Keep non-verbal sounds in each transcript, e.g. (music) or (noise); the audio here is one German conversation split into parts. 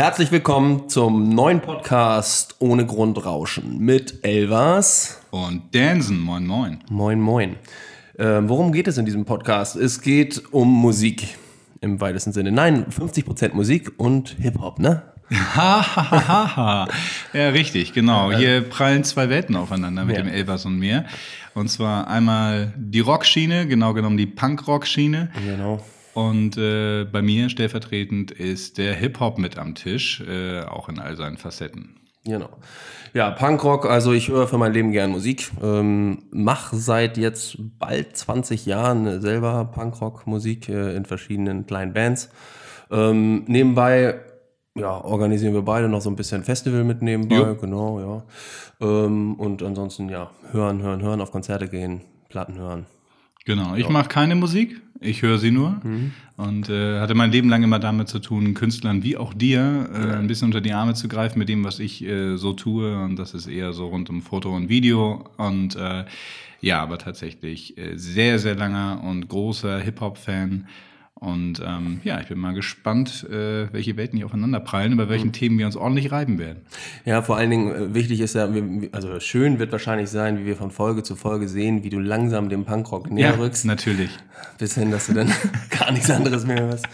Herzlich willkommen zum neuen Podcast Ohne Grundrauschen mit Elvas und Dansen. Moin, moin. Moin, moin. Ähm, worum geht es in diesem Podcast? Es geht um Musik im weitesten Sinne. Nein, 50% Musik und Hip-Hop, ne? (laughs) ja, richtig, genau. Hier prallen zwei Welten aufeinander mit ja. dem Elvas und mir. Und zwar einmal die Rockschiene, genau genommen die Punk-Rock-Schiene. Genau. Und äh, bei mir stellvertretend ist der Hip-Hop mit am Tisch, äh, auch in all seinen Facetten. Genau. Ja, Punkrock, also ich höre für mein Leben gern Musik. Ähm, mach seit jetzt bald 20 Jahren selber Punkrock-Musik äh, in verschiedenen kleinen Bands. Ähm, nebenbei ja, organisieren wir beide noch so ein bisschen Festival mit nebenbei, jo. genau, ja. Ähm, und ansonsten, ja, hören, hören, hören, auf Konzerte gehen, Platten hören. Genau, ich ja. mache keine Musik, ich höre sie nur mhm. und äh, hatte mein Leben lang immer damit zu tun, Künstlern wie auch dir äh, ja. ein bisschen unter die Arme zu greifen mit dem, was ich äh, so tue und das ist eher so rund um Foto und Video und äh, ja, aber tatsächlich äh, sehr, sehr langer und großer Hip-Hop-Fan und ähm, ja, ich bin mal gespannt, äh, welche Welten hier aufeinander prallen, über welchen mhm. Themen wir uns ordentlich reiben werden. Ja, vor allen Dingen äh, wichtig ist ja, also schön wird wahrscheinlich sein, wie wir von Folge zu Folge sehen, wie du langsam dem Punkrock näher ja, rückst. natürlich. Bis hin, dass du dann (laughs) gar nichts anderes mehr hörst.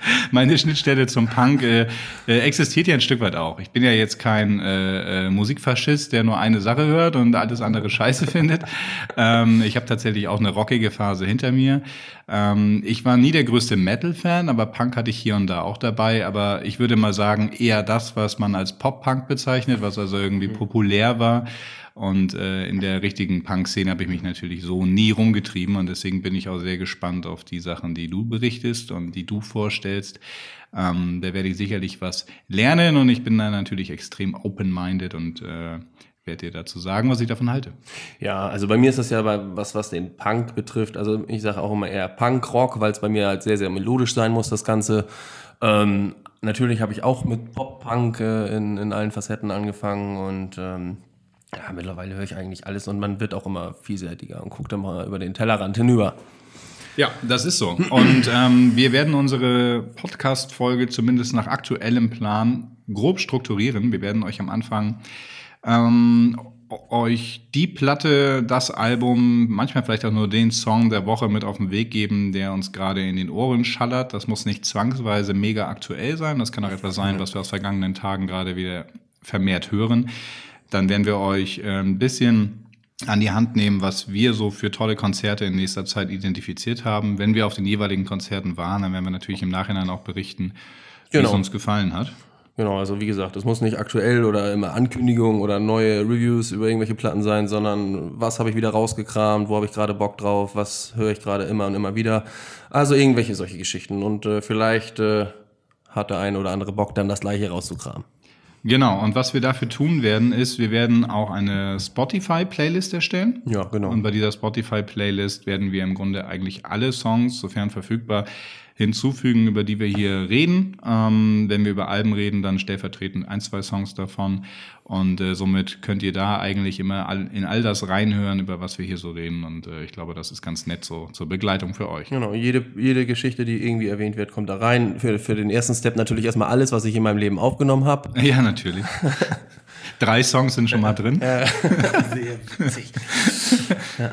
(laughs) meine Schnittstelle zum Punk äh, äh, existiert ja ein Stück weit auch. Ich bin ja jetzt kein äh, äh, Musikfaschist, der nur eine Sache hört und alles andere scheiße (laughs) findet. Ähm, ich habe tatsächlich auch eine rockige Phase hinter mir. Ähm, ich war nie der größte Metal-Fan, aber Punk hatte ich hier und da auch dabei. Aber ich würde mal sagen, eher das, was man als Pop-Punk bezeichnet, was also irgendwie mhm. populär war. Und äh, in der richtigen Punk-Szene habe ich mich natürlich so nie rumgetrieben und deswegen bin ich auch sehr gespannt auf die Sachen, die du berichtest und die du vorstellst. Ähm, da werde ich sicherlich was lernen und ich bin da natürlich extrem open-minded und äh, werde dir dazu sagen, was ich davon halte. Ja, also bei mir ist das ja was, was den Punk betrifft. Also ich sage auch immer eher Punk-Rock, weil es bei mir halt sehr, sehr melodisch sein muss, das Ganze. Ähm, natürlich habe ich auch mit Pop-Punk äh, in, in allen Facetten angefangen und ähm, ja, mittlerweile höre ich eigentlich alles und man wird auch immer vielseitiger und guckt immer über den Tellerrand hinüber. Ja, das ist so. Und ähm, wir werden unsere Podcast-Folge zumindest nach aktuellem Plan grob strukturieren. Wir werden euch am Anfang ähm, euch die Platte, das Album, manchmal vielleicht auch nur den Song der Woche mit auf den Weg geben, der uns gerade in den Ohren schallert. Das muss nicht zwangsweise mega aktuell sein. Das kann auch etwas sein, was wir aus vergangenen Tagen gerade wieder vermehrt hören. Dann werden wir euch äh, ein bisschen an die Hand nehmen, was wir so für tolle Konzerte in nächster Zeit identifiziert haben. Wenn wir auf den jeweiligen Konzerten waren, dann werden wir natürlich im Nachhinein auch berichten, wie genau. es uns gefallen hat. Genau, also wie gesagt, es muss nicht aktuell oder immer Ankündigungen oder neue Reviews über irgendwelche Platten sein, sondern was habe ich wieder rausgekramt, wo habe ich gerade Bock drauf, was höre ich gerade immer und immer wieder. Also irgendwelche solche Geschichten. Und äh, vielleicht äh, hat der eine oder andere Bock, dann das gleiche rauszukramen. Genau, und was wir dafür tun werden, ist, wir werden auch eine Spotify-Playlist erstellen. Ja, genau. Und bei dieser Spotify-Playlist werden wir im Grunde eigentlich alle Songs, sofern verfügbar, hinzufügen, über die wir hier reden. Ähm, wenn wir über Alben reden, dann stellvertretend ein, zwei Songs davon. Und äh, somit könnt ihr da eigentlich immer all, in all das reinhören, über was wir hier so reden. Und äh, ich glaube, das ist ganz nett so zur Begleitung für euch. Genau, jede, jede Geschichte, die irgendwie erwähnt wird, kommt da rein. Für, für den ersten Step natürlich erstmal alles, was ich in meinem Leben aufgenommen habe. (laughs) Ja, natürlich. (laughs) Drei Songs sind schon mal drin. (laughs) Sehr witzig. ja.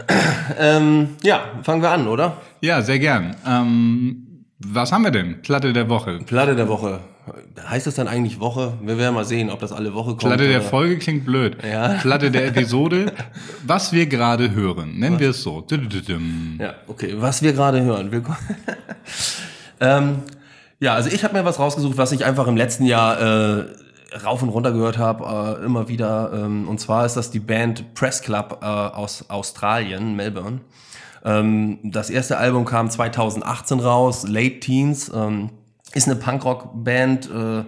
Ähm, ja, fangen wir an, oder? Ja, sehr gern. Ähm, was haben wir denn? Platte der Woche. Platte der Woche. Heißt das dann eigentlich Woche? Wir werden mal sehen, ob das alle Woche kommt. Platte der Folge klingt blöd. Ja. Platte der Episode. (laughs) was wir gerade hören. Nennen was? wir es so. Ja, okay. Was wir gerade hören. (laughs) ähm, ja, also ich habe mir was rausgesucht, was ich einfach im letzten Jahr äh, rauf und runter gehört habe, äh, immer wieder. Ähm, und zwar ist das die Band Press Club äh, aus Australien, Melbourne. Ähm, das erste Album kam 2018 raus, Late Teens. Ähm, ist eine Punkrock-Band. Äh,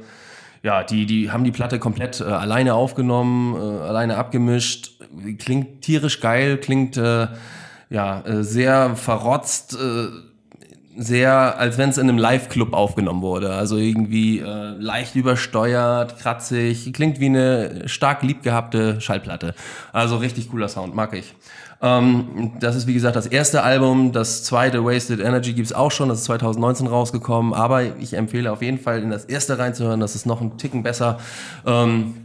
ja, die, die haben die Platte komplett äh, alleine aufgenommen, äh, alleine abgemischt. Klingt tierisch geil, klingt äh, ja äh, sehr verrotzt, äh, sehr, als wenn es in einem Live-Club aufgenommen wurde. Also irgendwie äh, leicht übersteuert, kratzig, klingt wie eine stark liebgehabte Schallplatte. Also richtig cooler Sound, mag ich. Ähm, das ist wie gesagt das erste Album. Das zweite Wasted Energy gibt's auch schon. Das ist 2019 rausgekommen. Aber ich empfehle auf jeden Fall in das erste reinzuhören. Das ist noch ein Ticken besser. Ähm,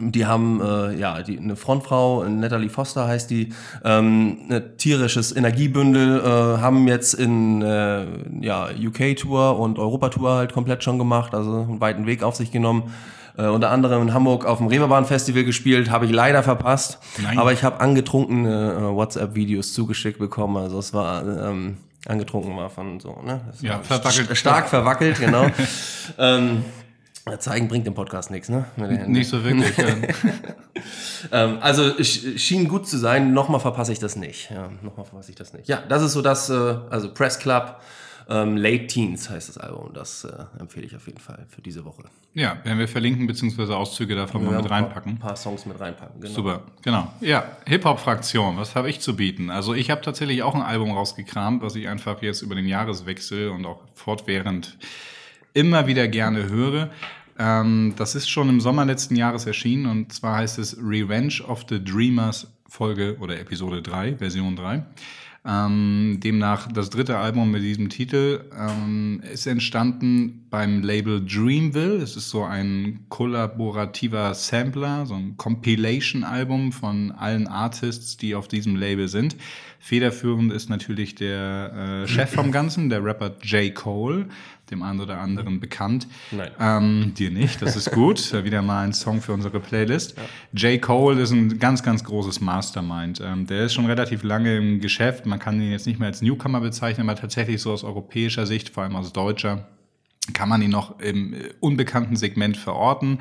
die haben äh, ja die, eine Frontfrau, Natalie Foster heißt die, ähm, ein tierisches Energiebündel, äh, haben jetzt in äh, ja, UK-Tour und Europa-Tour halt komplett schon gemacht, also einen weiten Weg auf sich genommen. Äh, unter anderem in Hamburg auf dem Reeperbahn-Festival gespielt, habe ich leider verpasst. Nein. Aber ich habe angetrunkene äh, WhatsApp-Videos zugeschickt bekommen. Also es war ähm, angetrunken war von so, ne? Das ja, verwackelt. Stark verwackelt, genau. (laughs) ähm, Zeigen bringt im Podcast nichts, ne? Nicht so wirklich. (laughs) ähm, also schien gut zu sein. Nochmal verpasse ich das nicht. Ja, nochmal verpasse ich das nicht. Ja, das ist so das, äh, also Press Club. Ähm, Late Teens heißt das Album. Das äh, empfehle ich auf jeden Fall für diese Woche. Ja, werden wir verlinken, beziehungsweise Auszüge davon mal mit reinpacken. Ein paar Songs mit reinpacken, genau. Super, genau. Ja, Hip-Hop-Fraktion, was habe ich zu bieten? Also ich habe tatsächlich auch ein Album rausgekramt, was ich einfach jetzt über den Jahreswechsel und auch fortwährend immer wieder gerne höre. Ähm, das ist schon im Sommer letzten Jahres erschienen und zwar heißt es Revenge of the Dreamers Folge oder Episode 3, Version 3. Ähm, demnach das dritte Album mit diesem Titel ähm, ist entstanden beim Label Dreamville. Es ist so ein kollaborativer Sampler, so ein Compilation-Album von allen Artists, die auf diesem Label sind. Federführend ist natürlich der äh, Chef vom Ganzen, der Rapper J. Cole, dem einen oder anderen bekannt. Nein. Ähm, dir nicht, das ist gut. (laughs) Wieder mal ein Song für unsere Playlist. Ja. J. Cole ist ein ganz, ganz großes Mastermind. Ähm, der ist schon relativ lange im Geschäft. Man kann ihn jetzt nicht mehr als Newcomer bezeichnen, aber tatsächlich so aus europäischer Sicht, vor allem aus deutscher, kann man ihn noch im äh, unbekannten Segment verorten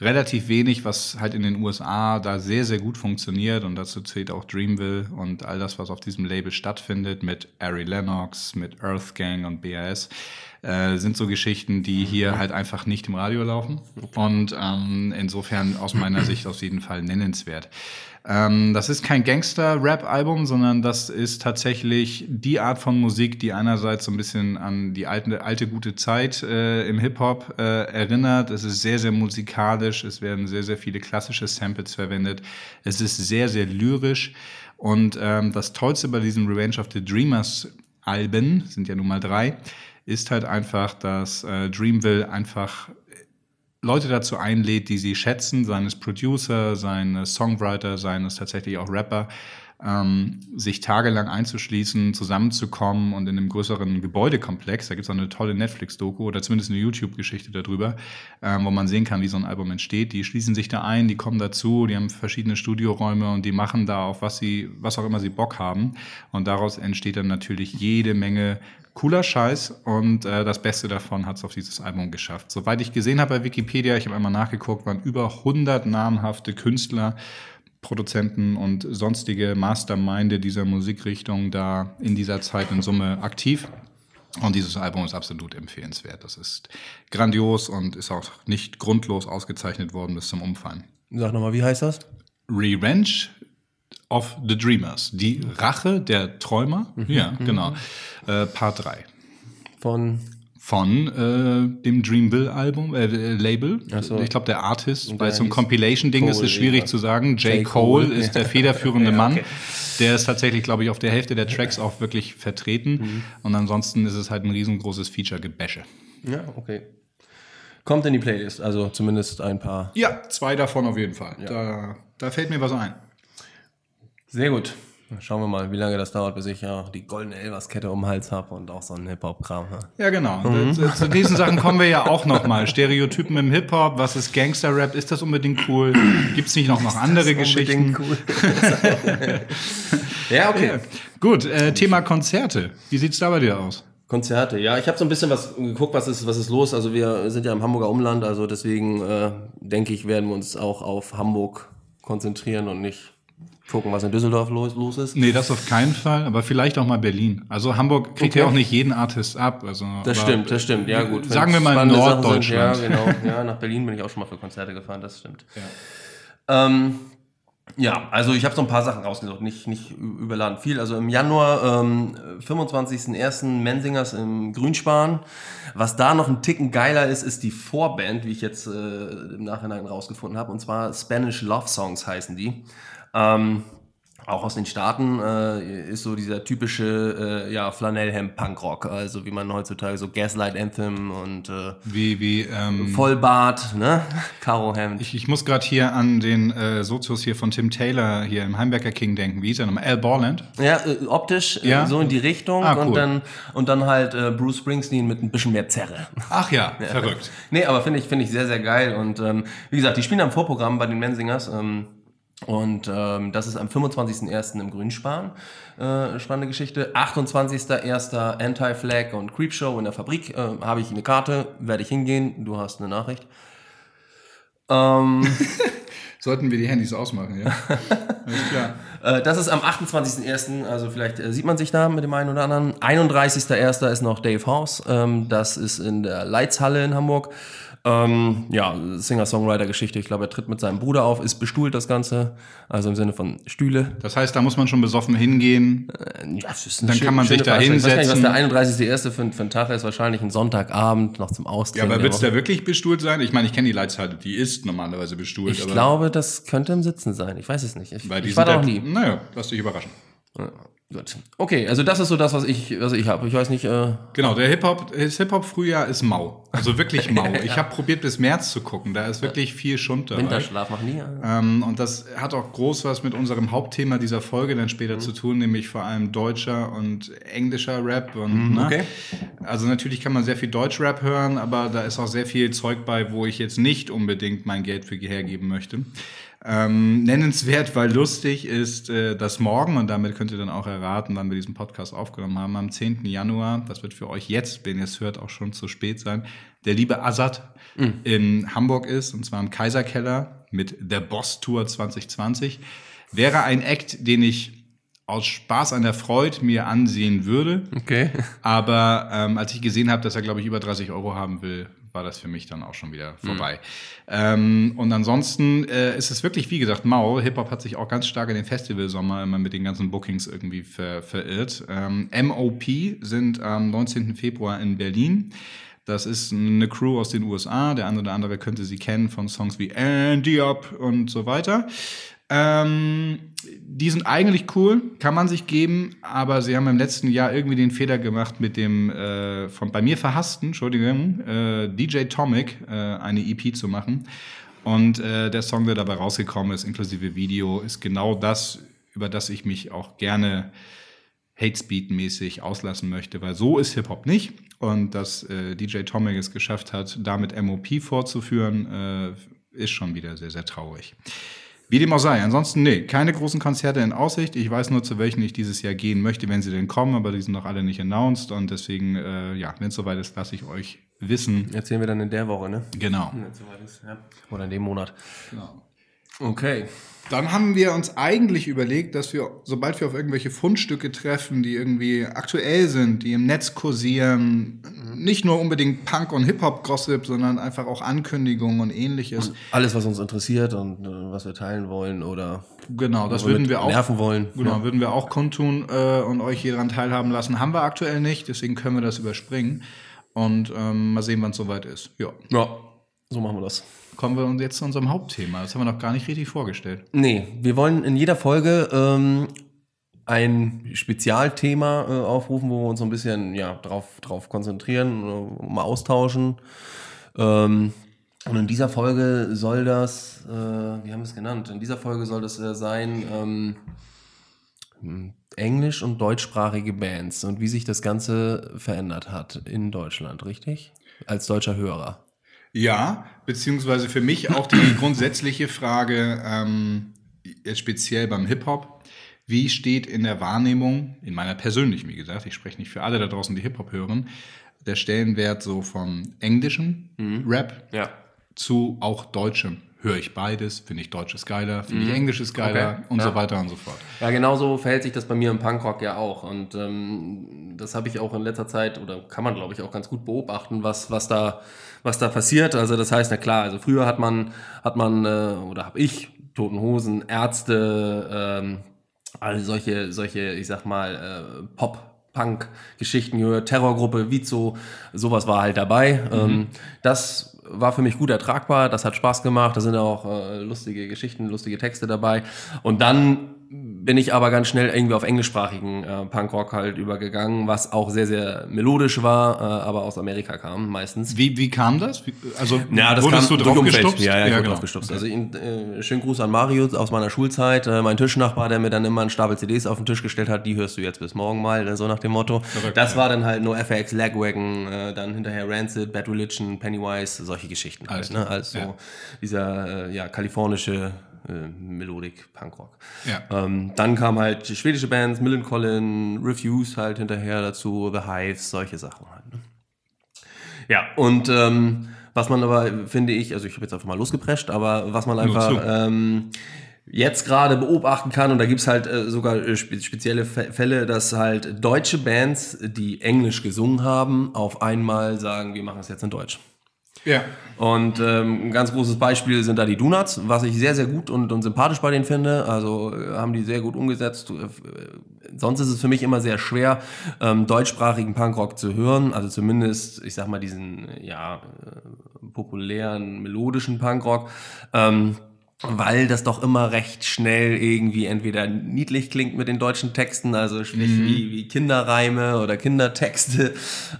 relativ wenig, was halt in den USA da sehr, sehr gut funktioniert. Und dazu zählt auch Dreamville und all das, was auf diesem Label stattfindet mit Ari Lennox, mit Earth Gang und BAS. Äh, sind so Geschichten, die hier halt einfach nicht im Radio laufen. Und ähm, insofern aus meiner Sicht auf jeden Fall nennenswert. Ähm, das ist kein Gangster-Rap-Album, sondern das ist tatsächlich die Art von Musik, die einerseits so ein bisschen an die alte, alte gute Zeit äh, im Hip-Hop äh, erinnert. Es ist sehr, sehr musikalisch. Es werden sehr, sehr viele klassische Samples verwendet. Es ist sehr, sehr lyrisch. Und ähm, das Tollste bei diesem Revenge of the Dreamers Alben, sind ja nun mal drei, ist halt einfach, dass äh, Dreamville einfach Leute dazu einlädt, die sie schätzen, seien es Producer, seien es Songwriter, seien es tatsächlich auch Rapper, ähm, sich tagelang einzuschließen, zusammenzukommen und in einem größeren Gebäudekomplex, da gibt es auch eine tolle Netflix-Doku oder zumindest eine YouTube-Geschichte darüber, ähm, wo man sehen kann, wie so ein Album entsteht. Die schließen sich da ein, die kommen dazu, die haben verschiedene Studioräume und die machen da auch, was sie, was auch immer sie Bock haben. Und daraus entsteht dann natürlich jede Menge cooler Scheiß und äh, das Beste davon hat es auf dieses Album geschafft. Soweit ich gesehen habe bei Wikipedia, ich habe einmal nachgeguckt, waren über 100 namhafte Künstler, Produzenten und sonstige Masterminde dieser Musikrichtung da in dieser Zeit in Summe aktiv. Und dieses Album ist absolut empfehlenswert. Das ist grandios und ist auch nicht grundlos ausgezeichnet worden bis zum Umfallen. Sag nochmal, wie heißt das? Revenge of the Dreamers. Die Rache der Träumer. Mhm. Ja, mhm. genau. Äh, Part 3. Von? Von äh, dem Dreamville-Album, äh, Label. So. Ich glaube, der Artist, es so ein Compilation-Ding ist, ist schwierig ja. zu sagen. J. Cole, Cole ist der (laughs) federführende ja, okay. Mann. Der ist tatsächlich, glaube ich, auf der Hälfte der Tracks auch wirklich vertreten. Mhm. Und ansonsten ist es halt ein riesengroßes Feature-Gebäsche. Ja, okay. Kommt in die Playlist, also zumindest ein paar. Ja, zwei davon auf jeden Fall. Ja. Da, da fällt mir was ein. Sehr gut. Schauen wir mal, wie lange das dauert, bis ich ja die goldene Elvers-Kette um den Hals habe und auch so einen Hip-Hop-Kram. Ja, genau. Mhm. Zu diesen Sachen kommen wir ja auch noch mal. Stereotypen im Hip-Hop, was ist Gangster-Rap? Ist das unbedingt cool? Gibt es nicht noch, noch andere Geschichten? Cool? (laughs) ja, okay. Ja. Gut, äh, Thema Konzerte. Wie sieht's da bei dir aus? Konzerte, ja, ich habe so ein bisschen was geguckt, was ist, was ist los. Also wir sind ja im Hamburger Umland, also deswegen äh, denke ich, werden wir uns auch auf Hamburg konzentrieren und nicht gucken, was in Düsseldorf los, los ist. Nee, das auf keinen Fall, aber vielleicht auch mal Berlin. Also Hamburg kriegt okay. ja auch nicht jeden Artist ab. Also, das stimmt, das stimmt, ja gut. Sagen wir mal Norddeutschland. Sind, ja, genau. (laughs) Ja, nach Berlin bin ich auch schon mal für Konzerte gefahren, das stimmt. Ja, ähm, ja also ich habe so ein paar Sachen rausgesucht, nicht, nicht überladen viel. Also im Januar, ähm, 25.01. Mensingers im Grünspan. Was da noch ein Ticken geiler ist, ist die Vorband, wie ich jetzt äh, im Nachhinein rausgefunden habe. Und zwar Spanish Love Songs heißen die. Ähm, auch aus den Staaten äh, ist so dieser typische äh, ja, Flanellhemd-Punkrock, also wie man heutzutage so Gaslight Anthem und äh, Wie, wie, ähm, Vollbart, ne? (laughs) Karohemd. ich, ich muss gerade hier an den äh, Sozius hier von Tim Taylor hier im Heimwerker King denken. Wie hieß er nochmal? Al Borland. Ja, äh, optisch äh, Ja? so in die Richtung Ah, cool. und dann und dann halt äh, Bruce Springsteen mit ein bisschen mehr Zerre. Ach (laughs) ja, verrückt. Nee, aber finde ich, finde ich sehr, sehr geil. Und ähm, wie gesagt, die spielen am Vorprogramm bei den Mensingers. Ähm, und ähm, das ist am 25.01. im Grünspan. Äh, spannende Geschichte. 28.01. Anti-Flag und Creepshow in der Fabrik. Äh, Habe ich eine Karte, werde ich hingehen. Du hast eine Nachricht. Ähm, (laughs) Sollten wir die Handys ausmachen, ja? (laughs) Alles klar. äh, das ist am 28.01., also vielleicht äh, sieht man sich da mit dem einen oder anderen. 31.01. ist noch Dave House. Ähm, das ist in der Leitzhalle in Hamburg. Ähm, ja, Singer-Songwriter-Geschichte. Ich glaube, er tritt mit seinem Bruder auf, ist bestuhlt das Ganze. Also im Sinne von Stühle. Das heißt, da muss man schon besoffen hingehen. Ja, das ist Dann kann man sich da Veranstaltung. Ich weiß nicht, was hinsetzen. der 31.01. für, für ein Tag ist. Wahrscheinlich ein Sonntagabend noch zum Ja, Austrinken. aber der wird es da wirklich bestuhlt sein? Ich meine, ich kenne die Leitzahl, die ist normalerweise bestuhlt. ich aber glaube, das könnte im Sitzen sein. Ich weiß es nicht. Ich, ich war da noch ja- nie. Naja, lass dich überraschen. Ja, gut. Okay, also das ist so das, was ich, was ich habe. Ich weiß nicht, äh, Genau, der Hip-Hop, das Hip-Hop-Frühjahr ist mau. Also wirklich mau. (laughs) Ich habe probiert, bis März zu gucken. Da ist wirklich viel Schund dabei. Winterschlaf macht nie. äh, Ähm, und das hat auch groß was mit unserem Hauptthema dieser Folge dann später zu tun, nämlich vor allem deutscher und englischer Rap. Und, ne? okay. Also natürlich kann man sehr viel Deutsch-Rap hören, aber da ist auch sehr viel Zeug bei, wo ich jetzt nicht unbedingt mein Geld für hergeben möchte. Ähm, nennenswert, weil lustig ist äh, das morgen, und damit könnt ihr dann auch erraten, wann wir diesen Podcast aufgenommen haben, am 10. Januar, das wird für euch jetzt, wenn ihr es hört, auch schon zu spät sein, der liebe Azad in Hamburg ist, und zwar im Kaiserkeller mit der Boss Tour 2020. Wäre ein Act, den ich aus Spaß an der Freude mir ansehen würde. Okay. Aber ähm, als ich gesehen habe, dass er, glaube ich, über 30 Euro haben will, war das für mich dann auch schon wieder vorbei. Ähm, und ansonsten äh, ist es wirklich, wie gesagt, mau. Hip-Hop hat sich auch ganz stark in den Festivalsommer immer mit den ganzen Bookings irgendwie ver verirrt. Ähm, MOP sind am 19. Februar in Berlin. Das ist eine Crew aus den USA. Der eine oder andere könnte sie kennen von Songs wie Andy Up und so weiter. Ähm, die sind eigentlich cool, kann man sich geben, aber sie haben im letzten Jahr irgendwie den Fehler gemacht mit dem äh, von bei mir verhassten, Entschuldigung, äh, DJ Tomic äh, eine EP zu machen. Und äh, der Song, der dabei rausgekommen ist, inklusive Video, ist genau das, über das ich mich auch gerne Hate Speed mäßig auslassen möchte, weil so ist Hip Hop nicht. Und dass äh, DJ Tomic es geschafft hat, damit MOP fortzuführen, äh, ist schon wieder sehr, sehr traurig. Wie dem auch sei. Ansonsten, nee, keine großen Konzerte in Aussicht. Ich weiß nur, zu welchen ich dieses Jahr gehen möchte, wenn sie denn kommen, aber die sind noch alle nicht announced. Und deswegen, äh, ja, wenn es soweit ist, lasse ich euch wissen. Erzählen wir dann in der Woche, ne? Genau. Wenn es soweit ist, ja. Oder in dem Monat. genau. Okay. Dann haben wir uns eigentlich überlegt, dass wir, sobald wir auf irgendwelche Fundstücke treffen, die irgendwie aktuell sind, die im Netz kursieren, nicht nur unbedingt Punk- und Hip-Hop-Gossip, sondern einfach auch Ankündigungen und ähnliches. Alles, was uns interessiert und äh, was wir teilen wollen oder Genau, das würden wir auch. nerven wollen. Genau, würden wir auch kundtun äh, und euch hier daran teilhaben lassen. Haben wir aktuell nicht, deswegen können wir das überspringen. Und ähm, mal sehen, wann es soweit ist. Ja. Ja, so machen wir das. Kommen wir jetzt zu unserem Hauptthema. Das haben wir noch gar nicht richtig vorgestellt. Nee, wir wollen in jeder Folge ähm, ein Spezialthema äh, aufrufen, wo wir uns so ein bisschen ja, drauf, drauf konzentrieren, äh, mal austauschen. Ähm, und in dieser Folge soll das, äh, wie haben wir es genannt? In dieser Folge soll das äh, sein ähm, hm, englisch- und deutschsprachige Bands und wie sich das Ganze verändert hat in Deutschland, richtig? Als deutscher Hörer. Ja, beziehungsweise für mich auch die (clears throat) grundsätzliche Frage, ähm, jetzt speziell beim Hip-Hop, wie steht in der Wahrnehmung, in meiner persönlichen, wie gesagt, ich spreche nicht für alle da draußen, die Hip-Hop hören, der Stellenwert so von englischem Rap Ja. zu auch deutschem. Höre ich beides, finde ich Deutsches geiler, finde ich Englisches geiler Okay, und ja. so weiter und so fort. Ja, genauso verhält sich das bei mir im Punkrock ja auch. Und ähm, das habe ich auch in letzter Zeit, oder kann man, glaube ich, auch ganz gut beobachten, was, was, da, was da passiert. Also das heißt, na klar, also früher hat man, hat man äh, oder habe ich, Toten Hosen, Ärzte, ähm, all solche, solche, ich sag mal, äh, Pop- Punk-Geschichten gehört, Terrorgruppe, Vizo, sowas war halt dabei. Ähm, das war für mich gut ertragbar, das hat Spaß gemacht, da sind auch äh, lustige Geschichten, lustige Texte dabei. Und dann bin ich aber ganz schnell irgendwie auf englischsprachigen äh, Punkrock halt übergegangen, was auch sehr, sehr melodisch war, äh, aber aus Amerika kam meistens. Wie, wie kam das? Wie, also Ja, das wurdest kam du drauf gestupst? Ja, ja, ich wurde genau. drauf gestupst. Also ihn, äh, schönen Gruß an Mario aus meiner Schulzeit. Äh, mein Tischnachbar, der mir dann immer einen Stapel CDs auf den Tisch gestellt hat, die hörst du jetzt bis morgen mal, äh, so nach dem Motto. Verrückt, das ja. war dann halt No FX, Lagwagon, äh, dann hinterher Rancid, Bad Religion, Pennywise, solche Geschichten halt. Alles Ne? klar, Also ja. dieser äh, ja, kalifornische äh, Melodik Punkrock. Ja. Ähm, dann kam halt schwedische Bands, Millencolin, Refuse halt hinterher dazu, The Hives, solche Sachen halt. Ne? Ja, und ähm, was man aber, finde ich, also ich habe jetzt einfach mal losgeprescht, aber was man einfach ähm, jetzt gerade beobachten kann, und da gibt's halt äh, sogar äh, spe spezielle Fä- Fälle, dass halt deutsche Bands, die Englisch gesungen haben, auf einmal sagen, wir machen es jetzt in Deutsch. Ja. Und ähm, ein ganz großes Beispiel sind da die Donuts, was ich sehr, sehr gut und, und sympathisch bei denen finde. Also äh, haben die sehr gut umgesetzt. Äh, Sonst ist es für mich immer sehr schwer, ähm, deutschsprachigen Punkrock zu hören. Also zumindest, ich sag mal, diesen ja, äh, populären, melodischen Punkrock. Ähm, weil das doch immer recht schnell irgendwie entweder niedlich klingt mit den deutschen Texten, also sprich wie, wie Kinderreime oder Kindertexte.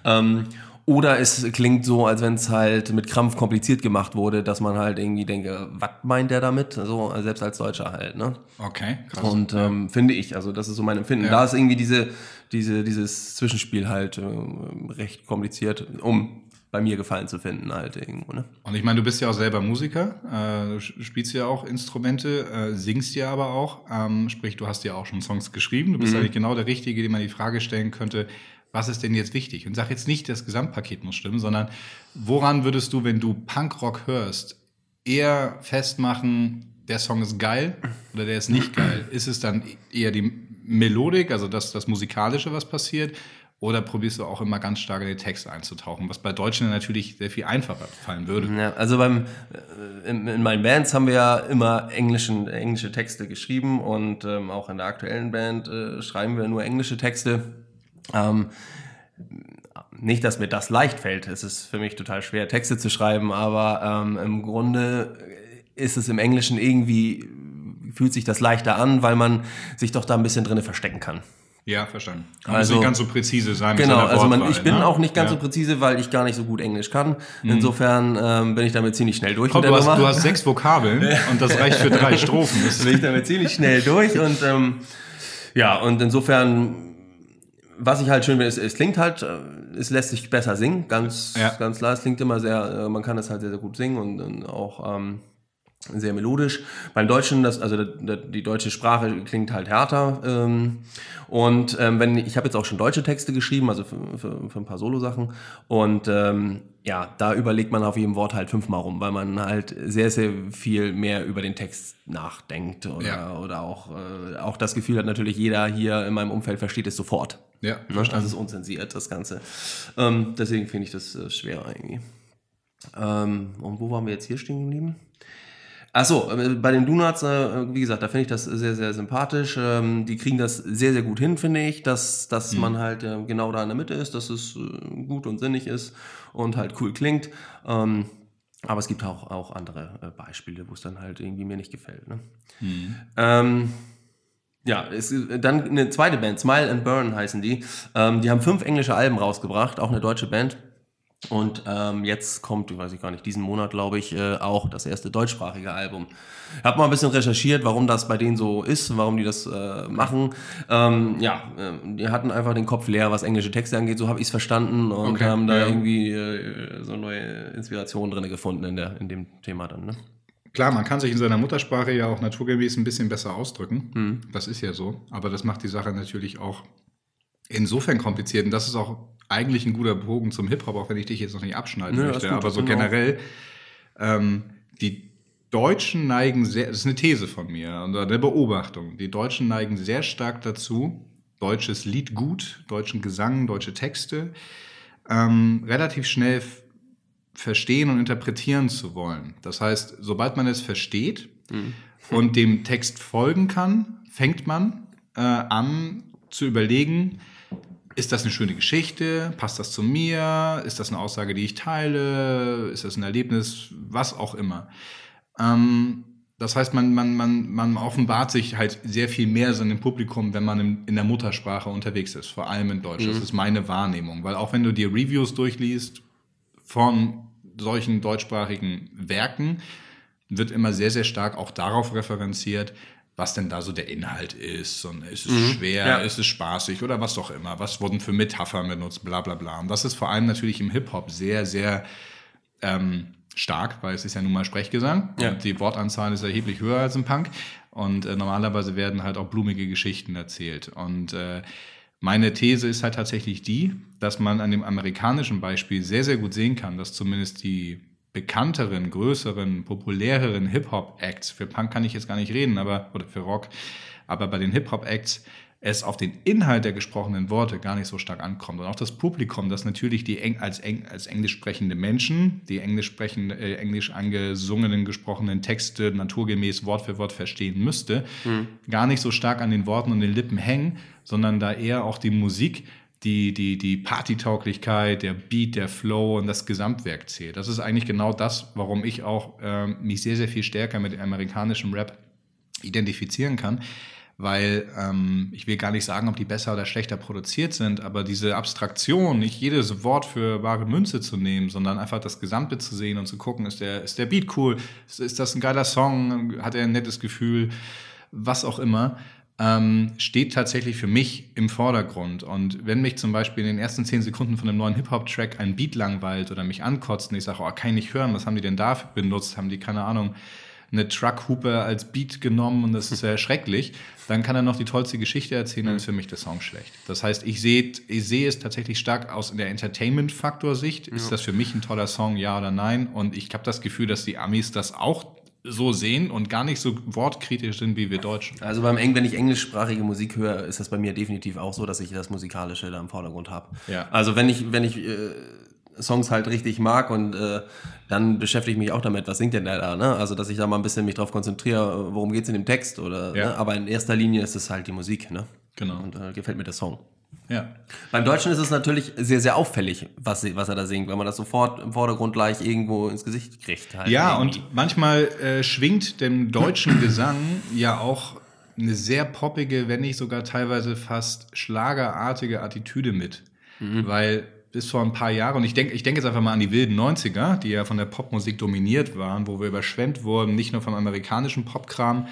Ähm, oder es klingt so, als wenn es halt mit Krampf kompliziert gemacht wurde, dass man halt irgendwie denke, was meint der damit? So, selbst als Deutscher halt, ne? Okay, krass. Und ähm, finde ich, also das ist so mein Empfinden. Ja. Da ist irgendwie diese, diese, dieses Zwischenspiel halt äh, recht kompliziert, um bei mir Gefallen zu finden halt irgendwo, ne? Und ich meine, du bist ja auch selber Musiker, äh, spielst ja auch Instrumente, äh, singst ja aber auch. Ähm, sprich, du hast ja auch schon Songs geschrieben. Du bist Mhm. eigentlich genau der Richtige, dem man die Frage stellen könnte, was ist denn jetzt wichtig? Und sag jetzt nicht, das Gesamtpaket muss stimmen, sondern woran würdest du, wenn du Punkrock hörst, eher festmachen, der Song ist geil oder der ist nicht geil? Ist es dann eher die Melodik, also das, das Musikalische, was passiert? Oder probierst du auch immer ganz stark in den Text einzutauchen, was bei Deutschen natürlich sehr viel einfacher fallen würde? Ja, also beim äh, in, in meinen Bands haben wir ja immer englischen, englische Texte geschrieben und ähm, auch in der aktuellen Band äh, schreiben wir nur englische Texte. Ähm, nicht, dass mir das leicht fällt. Es ist für mich total schwer, Texte zu schreiben, aber ähm, im Grunde ist es im Englischen irgendwie, fühlt sich das leichter an, weil man sich doch da ein bisschen drinne verstecken kann. Ja, verstanden. Man Also- nicht ganz so präzise sein. mit Genau, also man, ich bin ne? auch nicht ganz ja. Mhm. so präzise, weil ich gar nicht so gut Englisch kann. Insofern ähm, bin ich damit ziemlich schnell durch Komm, du, hast, du hast sechs Vokabeln (laughs) und das reicht für drei Strophen. Das (laughs) bin ich damit ziemlich schnell durch und ähm, ja, und insofern, was ich halt schön finde, ist, es klingt halt, äh, es lässt sich besser singen, ganz, Ja. ganz klar, es klingt immer sehr, äh, man kann es halt sehr, sehr gut singen und, und auch ähm, sehr melodisch. Beim Deutschen, das, also die deutsche Sprache klingt halt härter. Ähm, und ähm, wenn ich habe jetzt auch schon deutsche Texte geschrieben, also für, für, für ein paar Solo-Sachen. Und ähm, ja, da überlegt man auf jedem Wort halt fünfmal rum, weil man halt sehr, sehr viel mehr über den Text nachdenkt oder, Ja. oder auch, äh, auch das Gefühl hat natürlich jeder hier in meinem Umfeld versteht es sofort. Ja, Ne? Also es ist unzensiert, das Ganze. Ähm, deswegen finde ich das äh, schwer irgendwie. Ähm, und wo waren wir jetzt hier stehen geblieben? Achso, äh, bei den Donuts, äh, wie gesagt, da finde ich das sehr, sehr sympathisch. Ähm, die kriegen das sehr, sehr gut hin, finde ich, dass, dass man halt äh, genau da in der Mitte ist, dass es gut und sinnig ist und halt cool klingt. Ähm, aber es gibt auch, auch andere Beispiele, wo es dann halt irgendwie mir nicht gefällt. Ne? Ähm, ja, es, dann eine zweite Band, Smile and Burn heißen die. Ähm, die haben fünf englische Alben rausgebracht, auch eine deutsche Band. Und ähm, jetzt kommt, weiß ich gar nicht, diesen Monat, glaube ich, äh, auch das erste deutschsprachige Album. Ich habe mal ein bisschen recherchiert, warum das bei denen so ist, warum die das äh, machen. Ähm, ja, äh, die hatten einfach den Kopf leer, was englische Texte angeht, so habe ich es verstanden und Okay, haben da ja. irgendwie äh, so neue Inspiration drin gefunden in, der, in dem Thema dann. Ne? Klar, man kann sich in seiner Muttersprache ja auch naturgemäß ein bisschen besser ausdrücken. Hm. Das ist ja so. Aber das macht die Sache natürlich auch insofern kompliziert. Und das ist auch eigentlich ein guter Bogen zum Hip-Hop, auch wenn ich dich jetzt noch nicht abschneiden Nö, möchte. gut, Aber so generell, ähm, die Deutschen neigen sehr, das ist eine These von mir und eine Beobachtung. Die Deutschen neigen sehr stark dazu, deutsches Liedgut, deutschen Gesang, deutsche Texte, ähm, relativ schnell verstehen und interpretieren zu wollen. Das heißt, sobald man es versteht und dem Text folgen kann, fängt man äh, an zu überlegen, ist das eine schöne Geschichte? Passt das zu mir? Ist das eine Aussage, die ich teile? Ist das ein Erlebnis? Was auch immer. Ähm, das heißt, man, man, man, man offenbart sich halt sehr viel mehr so in dem Publikum, wenn man in, in der Muttersprache unterwegs ist, vor allem in Deutsch. Mhm. Das ist meine Wahrnehmung. Weil auch wenn du dir Reviews durchliest von solchen deutschsprachigen Werken, wird immer sehr, sehr stark auch darauf referenziert, was denn da so der Inhalt ist. Und ist es mhm. schwer, ja. ist es spaßig oder was auch immer. Was wurden für Metaphern benutzt, bla bla bla. Und das ist vor allem natürlich im Hip-Hop sehr, sehr ähm, stark, weil es ist ja nun mal Sprechgesang ja. und die Wortanzahl ist erheblich höher als im Punk. Und äh, normalerweise werden halt auch blumige Geschichten erzählt. Und äh, meine These ist halt tatsächlich die, dass man an dem amerikanischen Beispiel sehr, sehr gut sehen kann, dass zumindest die bekannteren, größeren, populäreren Hip-Hop-Acts, für Punk kann ich jetzt gar nicht reden, aber, oder für Rock, aber bei den Hip-Hop-Acts es auf den Inhalt der gesprochenen Worte gar nicht so stark ankommt. Und auch das Publikum, das natürlich die Eng als, Eng als englisch sprechende Menschen, die englisch, sprechende, äh, englisch angesungenen, gesprochenen Texte naturgemäß Wort für Wort verstehen müsste, mhm. gar nicht so stark an den Worten und den Lippen hängen, sondern da eher auch die Musik die, die, die Partytauglichkeit, der Beat, der Flow und das Gesamtwerk zählt. Das ist eigentlich genau das, warum ich auch äh, mich sehr, sehr viel stärker mit amerikanischem Rap identifizieren kann weil ähm, ich will gar nicht sagen, ob die besser oder schlechter produziert sind, aber diese Abstraktion, nicht jedes Wort für wahre Münze zu nehmen, sondern einfach das Gesamte zu sehen und zu gucken, ist der, ist der Beat cool, ist, ist das ein geiler Song, hat er ein nettes Gefühl, was auch immer, ähm, steht tatsächlich für mich im Vordergrund. Und wenn mich zum Beispiel in den ersten zehn Sekunden von einem neuen Hip-Hop-Track ein Beat langweilt oder mich ankotzt und ich sage, oh, kann ich nicht hören, was haben die denn da benutzt? Haben die, keine Ahnung, eine Truckhupe als Beat genommen und das ist sehr schrecklich, dann kann er noch die tollste Geschichte erzählen, dann ist für mich der Song schlecht. Das heißt, ich sehe ich sehe es tatsächlich stark aus in der Entertainment-Faktor-Sicht. Ist das für mich ein toller Song, ja oder nein? Und ich habe das Gefühl, dass die Amis das auch so sehen und gar nicht so wortkritisch sind wie wir Deutschen. Also beim Eng, wenn ich englischsprachige Musik höre, ist das bei mir definitiv auch so, dass ich das Musikalische da im Vordergrund habe. Ja. Also wenn ich, wenn ich äh, Songs halt richtig mag und äh, dann beschäftige ich mich auch damit, was singt denn der da, ne? Also, dass ich da mal ein bisschen mich drauf konzentriere, worum geht es in dem Text oder, ja. ne? aber in erster Linie ist es halt die Musik, ne? Genau. Und äh, gefällt mir der Song. Ja. Beim Deutschen ist es natürlich sehr, sehr auffällig, was, was er da singt, weil man das sofort im Vordergrund gleich irgendwo ins Gesicht kriegt. Halt ja, irgendwie. und manchmal äh, schwingt dem deutschen (clears throat) Gesang ja auch eine sehr poppige, wenn nicht sogar teilweise fast schlagerartige Attitüde mit. Mhm. Weil bis vor ein paar Jahren, und ich denke ich denk jetzt einfach mal an die wilden 90er, die ja von der Popmusik dominiert waren, wo wir überschwemmt wurden, nicht nur vom amerikanischen Popkram,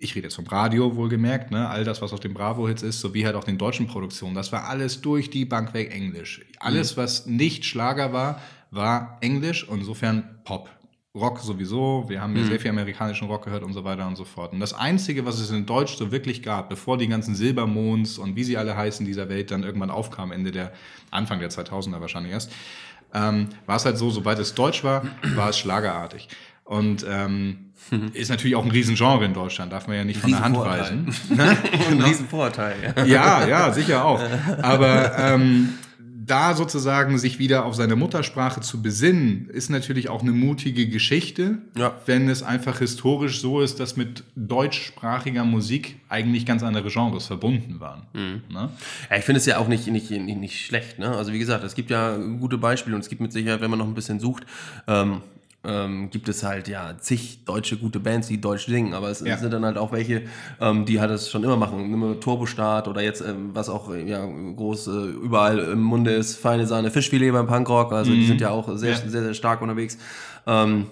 ich rede jetzt vom Radio wohlgemerkt, ne? all das, was auf den Bravo-Hits ist, sowie halt auch den deutschen Produktionen, das war alles durch die Bank weg Englisch. Alles, mhm. was nicht Schlager war, war Englisch und insofern Pop. Rock sowieso, wir haben ja mhm. sehr viel amerikanischen Rock gehört und so weiter und so fort. Und das Einzige, was es in Deutsch so wirklich gab, bevor die ganzen Silbermonds und wie sie alle heißen dieser Welt dann irgendwann aufkamen, Ende der, Anfang der 2000er wahrscheinlich erst, ähm, war es halt so, sobald es Deutsch war, war es schlagerartig. Und ähm, mhm. ist natürlich auch ein Riesengenre in Deutschland, darf man ja nicht von der Hand weisen. (laughs) ein Riesenvorteil. Ja, ja, sicher auch. Aber ähm, da sozusagen sich wieder auf seine Muttersprache zu besinnen, ist natürlich auch eine mutige Geschichte, ja. wenn es einfach historisch so ist, dass mit deutschsprachiger Musik eigentlich ganz andere Genres verbunden waren. Mhm. Ne? Ja, ich finde es ja auch nicht, nicht, nicht, nicht schlecht. Ne? Also wie gesagt, es gibt ja gute Beispiele und es gibt mit Sicherheit, wenn man noch ein bisschen sucht, ähm, ähm, gibt es halt ja zig deutsche gute Bands, die deutsch singen, aber es ja. sind dann halt auch welche, ähm, die halt das schon immer machen. Mal Turbostart oder jetzt, ähm, was auch ja, groß äh, überall im Munde ist, feine Sahne, Fischfilet beim Punkrock, also mhm. die sind ja auch sehr, ja. sehr, sehr stark unterwegs. Ähm,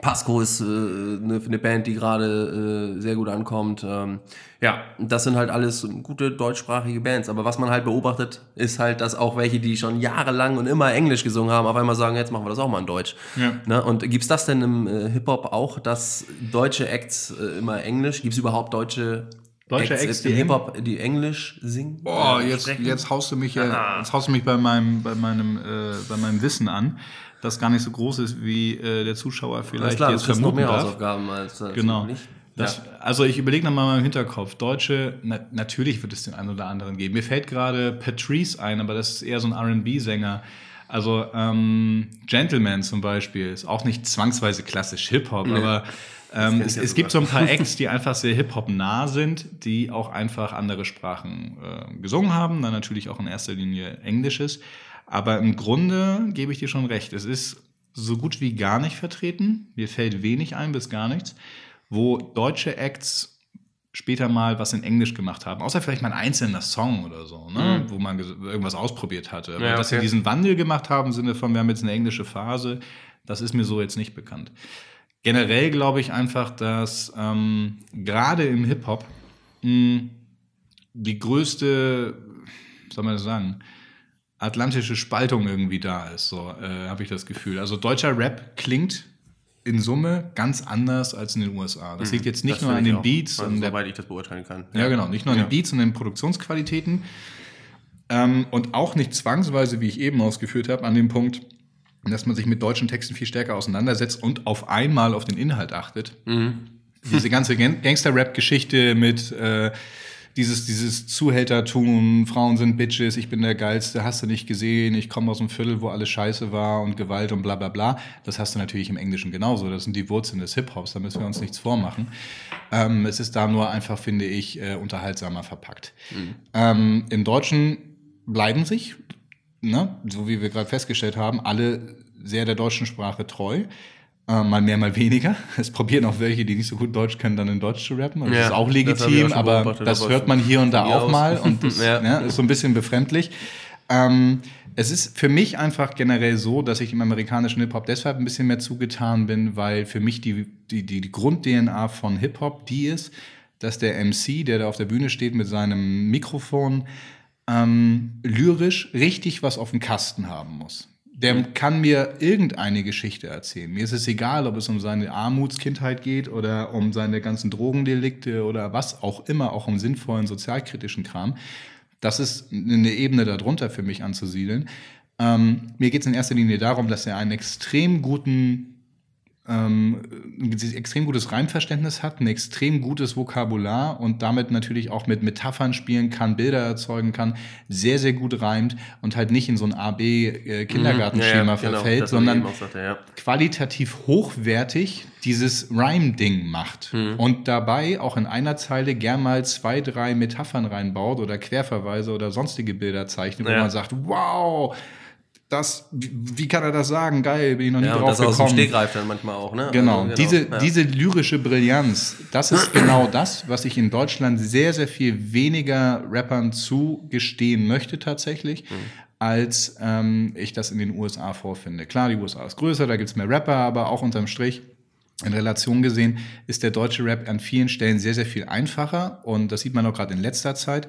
Pasco ist äh, eine, eine Band, die gerade äh, sehr gut ankommt. Ähm, ja, das sind halt alles gute deutschsprachige Bands. Aber was man halt beobachtet, ist halt, dass auch welche, die schon jahrelang und immer Englisch gesungen haben, auf einmal sagen, jetzt machen wir das auch mal in Deutsch. Ja. Ne? Und gibt's das denn im äh, Hip-Hop auch, dass deutsche Acts äh, immer Englisch? Gibt's überhaupt deutsche Deutsche Acts, die Hip-Hop, die Englisch singen? Boah, jetzt, jetzt haust du mich, ja, jetzt haust du mich bei meinem, bei meinem, äh, bei meinem Wissen an das gar nicht so groß ist, wie äh, der Zuschauer vielleicht klar, jetzt vermuten noch mehr darf. Hausaufgaben als, als genau. Das, ja. Also ich überlege nochmal im Hinterkopf. Deutsche, na, natürlich wird es den einen oder anderen geben. Mir fällt gerade Patrice ein, aber das ist eher so ein R&B-Sänger. Also ähm, Gentleman zum Beispiel ist auch nicht zwangsweise klassisch Hip-Hop, nee. aber ähm, es, ja es gibt so ein paar (laughs) Acts, die einfach sehr Hip-Hop-nah sind, die auch einfach andere Sprachen äh, gesungen haben, dann natürlich auch in erster Linie Englisches. Aber im Grunde gebe ich dir schon recht. Es ist so gut wie gar nicht vertreten. Mir fällt wenig ein bis gar nichts. wo deutsche Acts später mal was in Englisch gemacht haben. Außer vielleicht mal ein einzelner Song oder so, ne? Mhm. wo man irgendwas ausprobiert hatte. Aber ja, okay. dass sie diesen Wandel gemacht haben im Sinne von, wir haben jetzt eine englische Phase, das ist mir so jetzt nicht bekannt. Generell glaube ich einfach, dass ähm, gerade im Hip-Hop die größte, soll man das sagen, atlantische Spaltung irgendwie da ist, so äh, habe ich das Gefühl. Also deutscher Rap klingt in Summe ganz anders als in den USA. Das mhm. liegt jetzt nicht das nur an den auch, Beats also, und der, soweit ich das beurteilen kann. Ja, ja genau, nicht nur an ja. den Beats und den Produktionsqualitäten ähm, und auch nicht zwangsweise, wie ich eben ausgeführt habe, an dem Punkt, dass man sich mit deutschen Texten viel stärker auseinandersetzt und auf einmal auf den Inhalt achtet. Mhm. Diese ganze Gangster-Rap-Geschichte mit äh, dieses, dieses Zuhältertum, Frauen sind Bitches, ich bin der Geilste, hast du nicht gesehen, ich komme aus einem Viertel, wo alles scheiße war und Gewalt und bla bla bla. Das hast du natürlich im Englischen genauso. Das sind die Wurzeln des Hip-Hops, da müssen wir uns nichts vormachen. Ähm, es ist da nur einfach, finde ich, äh, unterhaltsamer verpackt. Mhm. Ähm, Im Deutschen bleiben sich, ne, so wie wir gerade festgestellt haben, alle sehr der deutschen Sprache treu. Äh, mal mehr, mal weniger. (laughs) Es probieren auch welche, die nicht so gut Deutsch können, dann in Deutsch zu rappen. Das ja, ist auch legitim, auch aber das hört man hier und da auch aus. mal und (laughs) das ja. ne, ist so ein bisschen befremdlich. Ähm, es ist für mich einfach generell so, dass ich im amerikanischen Hip-Hop deshalb ein bisschen mehr zugetan bin, weil für mich die, die, die, die Grund-DNA von Hip-Hop die ist, dass der MC, der da auf der Bühne steht mit seinem Mikrofon, ähm, lyrisch richtig was auf dem Kasten haben muss der kann mir irgendeine Geschichte erzählen. Mir ist es egal, ob es um seine Armutskindheit geht oder um seine ganzen Drogendelikte oder was auch immer, auch um sinnvollen sozialkritischen Kram. Das ist eine Ebene darunter für mich anzusiedeln. Ähm, mir geht es in erster Linie darum, dass er einen extrem guten ähm, ein extrem gutes Reimverständnis hat, ein extrem gutes Vokabular und damit natürlich auch mit Metaphern spielen kann, Bilder erzeugen kann, sehr, sehr gut reimt und halt nicht in so ein AB-Kindergartenschema äh, mhm. ja, ja, genau, verfällt, sondern sagte, ja. qualitativ hochwertig dieses Rhyme-Ding macht mhm. und dabei auch in einer Zeile gern mal zwei, drei Metaphern reinbaut oder Querverweise oder sonstige Bilder zeichnet, wo man sagt, wow, das, wie, kann er das sagen? Geil, bin ich noch nie ja, drauf das gekommen. Das aus dem Stegreif dann manchmal auch, ne? Genau, also, genau diese, ja. diese lyrische Brillanz, das ist genau das, was ich in Deutschland sehr, sehr viel weniger Rappern zugestehen möchte tatsächlich, mhm. als ähm, ich das in den USA vorfinde. Klar, die USA ist größer, da gibt's mehr Rapper, aber auch unterm Strich in Relation gesehen ist der deutsche Rap an vielen Stellen sehr, sehr viel einfacher und das sieht man auch gerade in letzter Zeit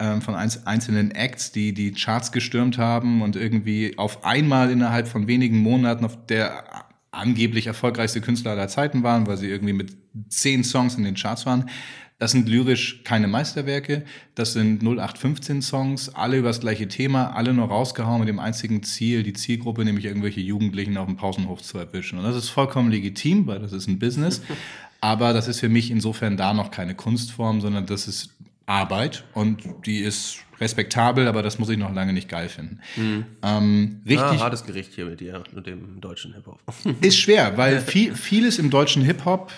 ähm, von einzelnen Acts, die die Charts gestürmt haben und irgendwie auf einmal innerhalb von wenigen Monaten auf der angeblich erfolgreichste Künstler aller Zeiten waren, weil sie irgendwie mit zehn Songs in den Charts waren. Das sind lyrisch keine Meisterwerke, das sind 0815 Songs, alle über das gleiche Thema, alle nur rausgehauen mit dem einzigen Ziel, die Zielgruppe, nämlich irgendwelche Jugendlichen auf dem Pausenhof zu erwischen. Und das ist vollkommen legitim, weil das ist ein Business. (laughs) Aber das ist für mich insofern da noch keine Kunstform, sondern das ist Arbeit und die ist respektabel, aber das muss ich noch lange nicht geil finden. Mhm. Ähm, richtig. Ah, hartes Gericht hier mit dir und dem deutschen Hip-Hop. (laughs) ist schwer, weil viel, vieles im deutschen Hip-Hop,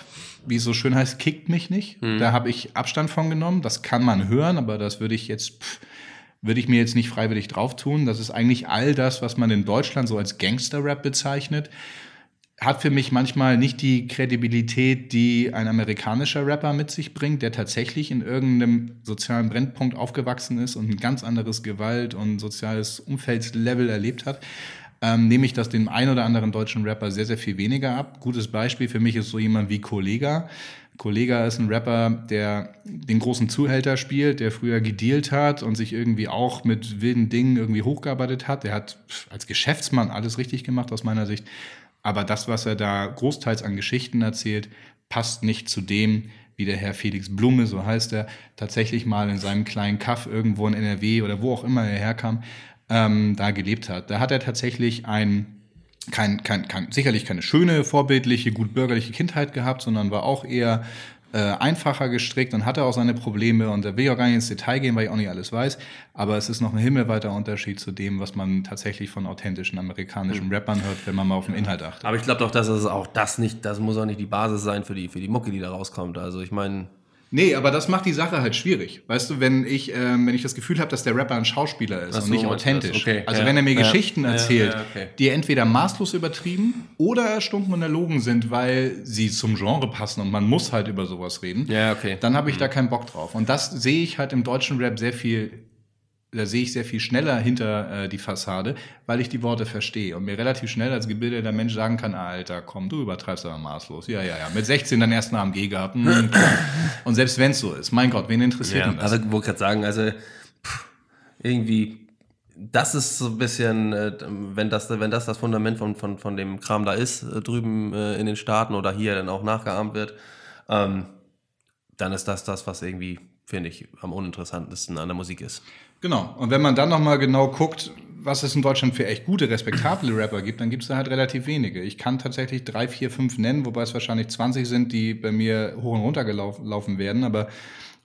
wie es so schön heißt, kickt mich nicht. Mhm. Da habe ich Abstand von genommen. Das kann man hören, aber das würde ich jetzt, pff, würde ich mir jetzt nicht freiwillig drauf tun. Das ist eigentlich all das, was man in Deutschland so als Gangster-Rap bezeichnet hat für mich manchmal nicht die Kredibilität, die ein amerikanischer Rapper mit sich bringt, der tatsächlich in irgendeinem sozialen Brennpunkt aufgewachsen ist und ein ganz anderes Gewalt- und soziales Umfeldslevel erlebt hat. Ähm, nehme ich das dem einen oder anderen deutschen Rapper sehr, sehr viel weniger ab. Gutes Beispiel für mich ist so jemand wie Kollega. Kollega ist ein Rapper, der den großen Zuhälter spielt, der früher gedealt hat und sich irgendwie auch mit wilden Dingen irgendwie hochgearbeitet hat. Der hat als Geschäftsmann alles richtig gemacht aus meiner Sicht. Aber das, was er da großteils an Geschichten erzählt, passt nicht zu dem, wie der Herr Felix Blume, so heißt er, tatsächlich mal in seinem kleinen Kaff irgendwo in NRW oder wo auch immer er herkam, ähm, da gelebt hat. Da hat er tatsächlich ein kein, kein, kein, sicherlich keine schöne, vorbildliche, gut bürgerliche Kindheit gehabt, sondern war auch eher äh, einfacher gestrickt und hatte auch seine Probleme. Und da will ich auch gar nicht ins Detail gehen, weil ich auch nicht alles weiß. Aber es ist noch ein himmelweiter Unterschied zu dem, was man tatsächlich von authentischen amerikanischen mhm. Rappern hört, wenn man mal auf den Inhalt achtet. Aber ich glaube doch, dass es auch das nicht, das muss auch nicht die Basis sein für die, für die Mucke, die da rauskommt. Also ich meine, Nee, aber das macht die Sache halt schwierig. Weißt du, wenn ich, ähm, wenn ich das Gefühl habe, dass der Rapper ein Schauspieler ist Ach und so, nicht authentisch. Okay, Also ja. wenn er mir Ja. Geschichten Ja, erzählt, okay. die entweder maßlos übertrieben oder erstunken und erlogen sind, weil sie zum Genre passen und man muss halt über sowas reden, Ja, okay. dann habe ich da keinen Bock drauf. Und das sehe ich halt im deutschen Rap sehr viel, da sehe ich sehr viel schneller hinter äh, die Fassade, weil ich die Worte verstehe und mir relativ schnell als gebildeter Mensch sagen kann, ah, Alter, komm, du übertreibst aber maßlos. Ja, ja, ja. Mit 16 dann erst eine AMG gehabt. klar. und selbst wenn es so ist, mein Gott, wen interessiert Ja, denn das? also ich wollte gerade sagen, also pff, irgendwie, das ist so ein bisschen, äh, wenn das, wenn das das Fundament von, von, von dem Kram da ist, äh, drüben äh, in den Staaten oder hier dann auch nachgeahmt wird, ähm, dann ist das das, was irgendwie, finde ich, am uninteressantesten an der Musik ist. Genau. Und wenn man dann nochmal genau guckt, was es in Deutschland für echt gute, respektable Rapper gibt, dann gibt es da halt relativ wenige. Ich kann tatsächlich drei, vier, fünf nennen, wobei es wahrscheinlich 20 sind, die bei mir hoch und runter gelaufen laufen werden. Aber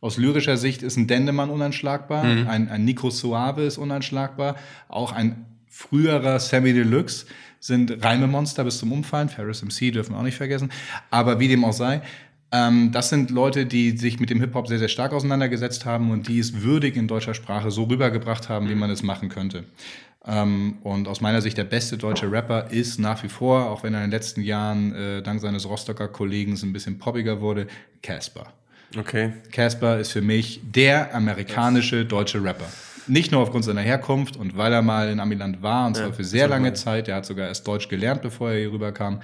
aus lyrischer Sicht ist ein Dendemann unanschlagbar, ein, ein Nico Suave ist unanschlagbar, auch ein früherer Sammy Deluxe sind Reimemonster bis zum Umfallen. Ferris MC dürfen wir auch nicht vergessen. Aber wie dem auch sei, ähm, das sind Leute, die sich mit dem Hip-Hop sehr, sehr stark auseinandergesetzt haben und die es würdig in deutscher Sprache so rübergebracht haben, wie man es machen könnte. Ähm, und aus meiner Sicht der beste deutsche Rapper ist nach wie vor, auch wenn er in den letzten Jahren äh, dank seines Rostocker Kollegen ein bisschen poppiger wurde, Casper. Okay. Casper ist für mich der amerikanische deutsche Rapper. Nicht nur aufgrund seiner Herkunft und weil er mal in Amiland war und zwar für sehr lange Zeit. Er hat sogar erst Deutsch gelernt, bevor er hier rüberkam.